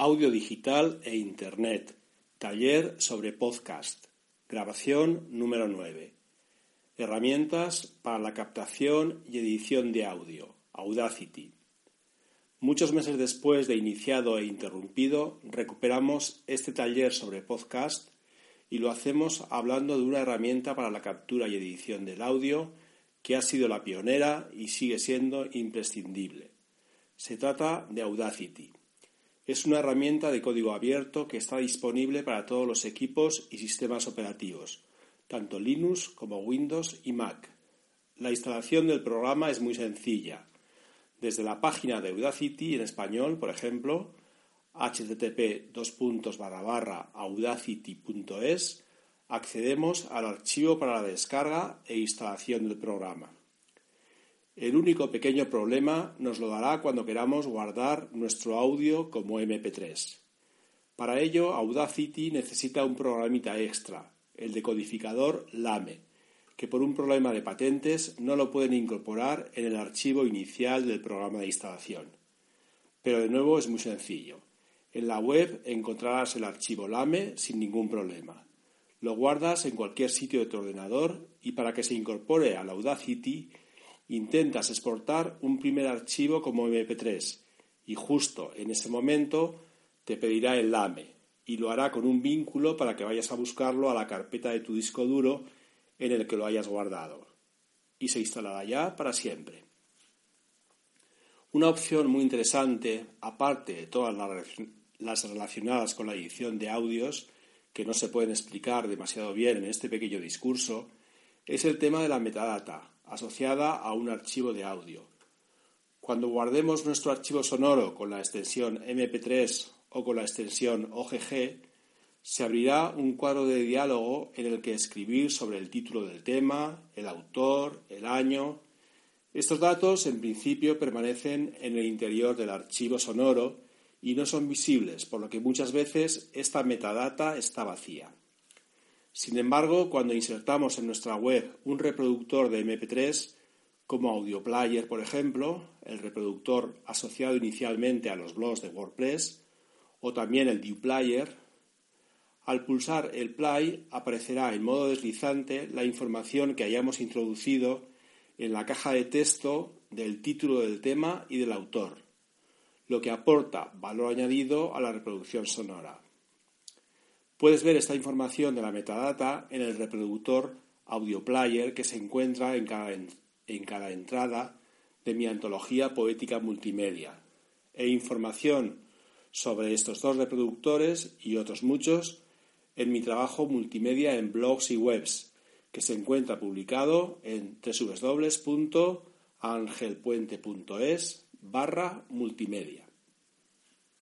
Audio digital e internet. Taller sobre podcast. Grabación número 9. Herramientas para la captación y edición de audio. Audacity. Muchos meses después de iniciado e interrumpido, recuperamos este taller sobre podcast y lo hacemos hablando de una herramienta para la captura y edición del audio que ha sido la pionera y sigue siendo imprescindible. Se trata de Audacity. Es una herramienta de código abierto que está disponible para todos los equipos y sistemas operativos, tanto Linux como Windows y Mac. La instalación del programa es muy sencilla. Desde la página de Audacity en español, por ejemplo, http audacity.es, accedemos al archivo para la descarga e instalación del programa. El único pequeño problema nos lo dará cuando queramos guardar nuestro audio como MP3. Para ello, Audacity necesita un programita extra, el decodificador LAME, que por un problema de patentes no lo pueden incorporar en el archivo inicial del programa de instalación. Pero de nuevo es muy sencillo. En la web encontrarás el archivo LAME sin ningún problema. Lo guardas en cualquier sitio de tu ordenador y para que se incorpore al Audacity intentas exportar un primer archivo como MP3 y justo en ese momento te pedirá el LAME y lo hará con un vínculo para que vayas a buscarlo a la carpeta de tu disco duro en el que lo hayas guardado y se instalará ya para siempre. Una opción muy interesante, aparte de todas las relacionadas con la edición de audios, que no se pueden explicar demasiado bien en este pequeño discurso, es el tema de la metadata, asociada a un archivo de audio. Cuando guardemos nuestro archivo sonoro con la extensión MP3 o con la extensión OGG, se abrirá un cuadro de diálogo en el que escribir sobre el título del tema, el autor, el año. Estos datos, en principio, permanecen en el interior del archivo sonoro y no son visibles, por lo que muchas veces esta metadata está vacía. Sin embargo, cuando insertamos en nuestra web un reproductor de MP3, como AudioPlayer, por ejemplo, el reproductor asociado inicialmente a los blogs de WordPress, o también el DuPlayer, al pulsar el play aparecerá en modo deslizante la información que hayamos introducido en la caja de texto del título del tema y del autor, lo que aporta valor añadido a la reproducción sonora. Puedes ver esta información de la metadata en el reproductor Audio Player que se encuentra en cada, en cada entrada de mi antología poética multimedia e información sobre estos dos reproductores y otros muchos en mi trabajo multimedia en blogs y webs que se encuentra publicado en www.angelpuente.es barra multimedia.